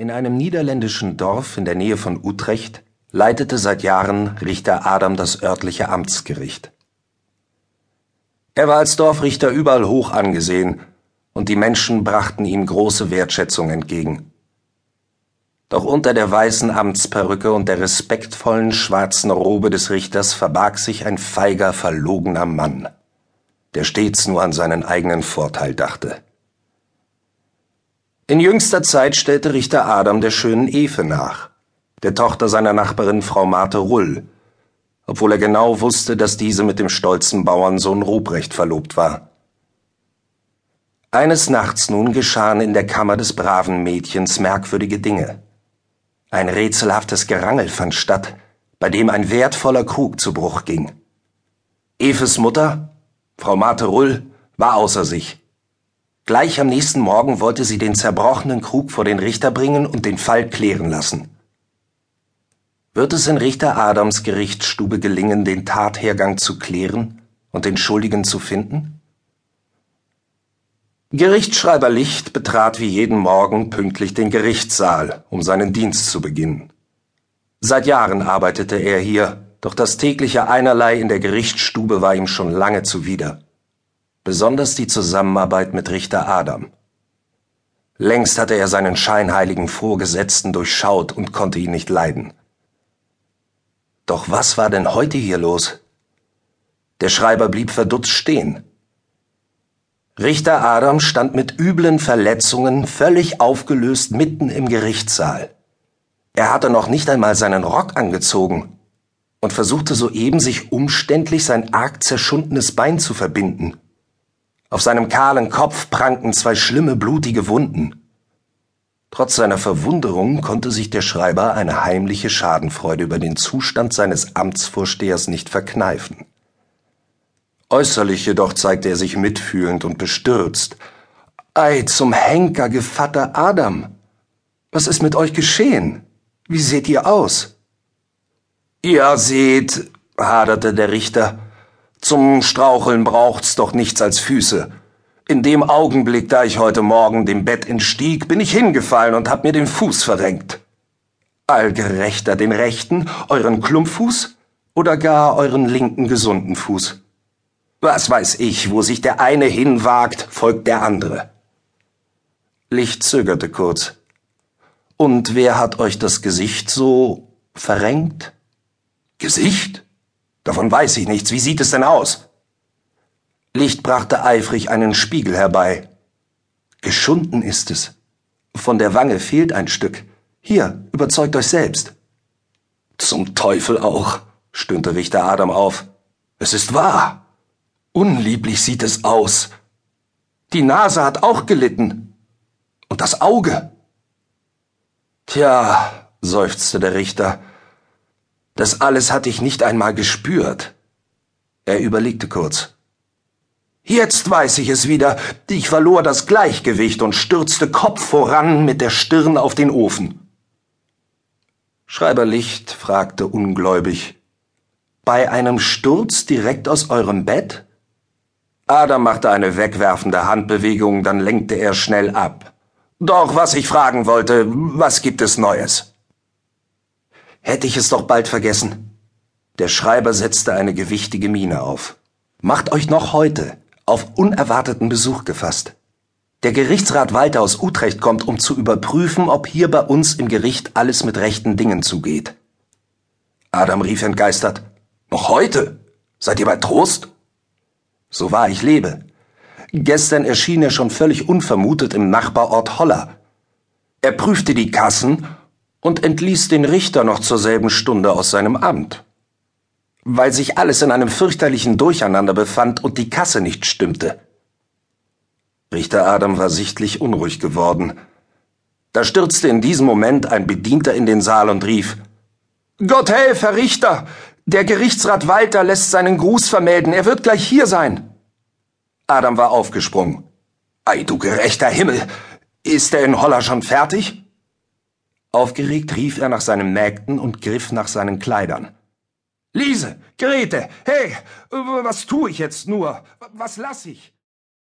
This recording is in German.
In einem niederländischen Dorf in der Nähe von Utrecht leitete seit Jahren Richter Adam das örtliche Amtsgericht. Er war als Dorfrichter überall hoch angesehen, und die Menschen brachten ihm große Wertschätzung entgegen. Doch unter der weißen Amtsperücke und der respektvollen schwarzen Robe des Richters verbarg sich ein feiger, verlogener Mann, der stets nur an seinen eigenen Vorteil dachte. In jüngster Zeit stellte Richter Adam der schönen Efe nach, der Tochter seiner Nachbarin Frau Marthe Rull, obwohl er genau wusste, dass diese mit dem stolzen Bauernsohn Ruprecht verlobt war. Eines Nachts nun geschahen in der Kammer des braven Mädchens merkwürdige Dinge. Ein rätselhaftes Gerangel fand statt, bei dem ein wertvoller Krug zu Bruch ging. Eves Mutter, Frau Marthe Rull, war außer sich. Gleich am nächsten Morgen wollte sie den zerbrochenen Krug vor den Richter bringen und den Fall klären lassen. Wird es in Richter Adams Gerichtsstube gelingen, den Tathergang zu klären und den Schuldigen zu finden? Gerichtsschreiber Licht betrat wie jeden Morgen pünktlich den Gerichtssaal, um seinen Dienst zu beginnen. Seit Jahren arbeitete er hier, doch das tägliche Einerlei in der Gerichtsstube war ihm schon lange zuwider besonders die Zusammenarbeit mit Richter Adam. Längst hatte er seinen scheinheiligen Vorgesetzten durchschaut und konnte ihn nicht leiden. Doch was war denn heute hier los? Der Schreiber blieb verdutzt stehen. Richter Adam stand mit üblen Verletzungen völlig aufgelöst mitten im Gerichtssaal. Er hatte noch nicht einmal seinen Rock angezogen und versuchte soeben sich umständlich sein arg zerschundenes Bein zu verbinden. Auf seinem kahlen Kopf prangten zwei schlimme blutige Wunden. Trotz seiner Verwunderung konnte sich der Schreiber eine heimliche Schadenfreude über den Zustand seines Amtsvorstehers nicht verkneifen. Äußerlich jedoch zeigte er sich mitfühlend und bestürzt. Ei, zum Henker, Gevatter Adam! Was ist mit euch geschehen? Wie seht ihr aus? Ihr seht, haderte der Richter, zum Straucheln braucht's doch nichts als Füße. In dem Augenblick, da ich heute Morgen dem Bett entstieg, bin ich hingefallen und hab mir den Fuß verrenkt. Allgerechter den rechten, euren Klumpfuß oder gar euren linken gesunden Fuß? Was weiß ich, wo sich der eine hinwagt, folgt der andere. Licht zögerte kurz. Und wer hat euch das Gesicht so verrenkt? Gesicht? Davon weiß ich nichts. Wie sieht es denn aus? Licht brachte eifrig einen Spiegel herbei. Geschunden ist es. Von der Wange fehlt ein Stück. Hier, überzeugt euch selbst. Zum Teufel auch, stöhnte Richter Adam auf. Es ist wahr. Unlieblich sieht es aus. Die Nase hat auch gelitten. Und das Auge. Tja, seufzte der Richter, das alles hatte ich nicht einmal gespürt. Er überlegte kurz. Jetzt weiß ich es wieder. Ich verlor das Gleichgewicht und stürzte Kopf voran mit der Stirn auf den Ofen. Schreiber Licht fragte ungläubig. Bei einem Sturz direkt aus eurem Bett? Adam machte eine wegwerfende Handbewegung, dann lenkte er schnell ab. Doch was ich fragen wollte, was gibt es Neues? Hätte ich es doch bald vergessen. Der Schreiber setzte eine gewichtige Miene auf. Macht euch noch heute auf unerwarteten Besuch gefasst. Der Gerichtsrat Walter aus Utrecht kommt, um zu überprüfen, ob hier bei uns im Gericht alles mit rechten Dingen zugeht. Adam rief entgeistert. Noch heute? Seid ihr bei Trost? So wahr ich lebe. Gestern erschien er schon völlig unvermutet im Nachbarort Holler. Er prüfte die Kassen und entließ den Richter noch zur selben Stunde aus seinem Amt. Weil sich alles in einem fürchterlichen Durcheinander befand und die Kasse nicht stimmte. Richter Adam war sichtlich unruhig geworden. Da stürzte in diesem Moment ein Bedienter in den Saal und rief Gott helf, Herr Richter! Der Gerichtsrat Walter lässt seinen Gruß vermelden, er wird gleich hier sein. Adam war aufgesprungen. Ei, du gerechter Himmel! Ist er in Holler schon fertig? Aufgeregt rief er nach seinen Mägden und griff nach seinen Kleidern. Liese, Grete, hey, was tue ich jetzt nur? Was lass ich?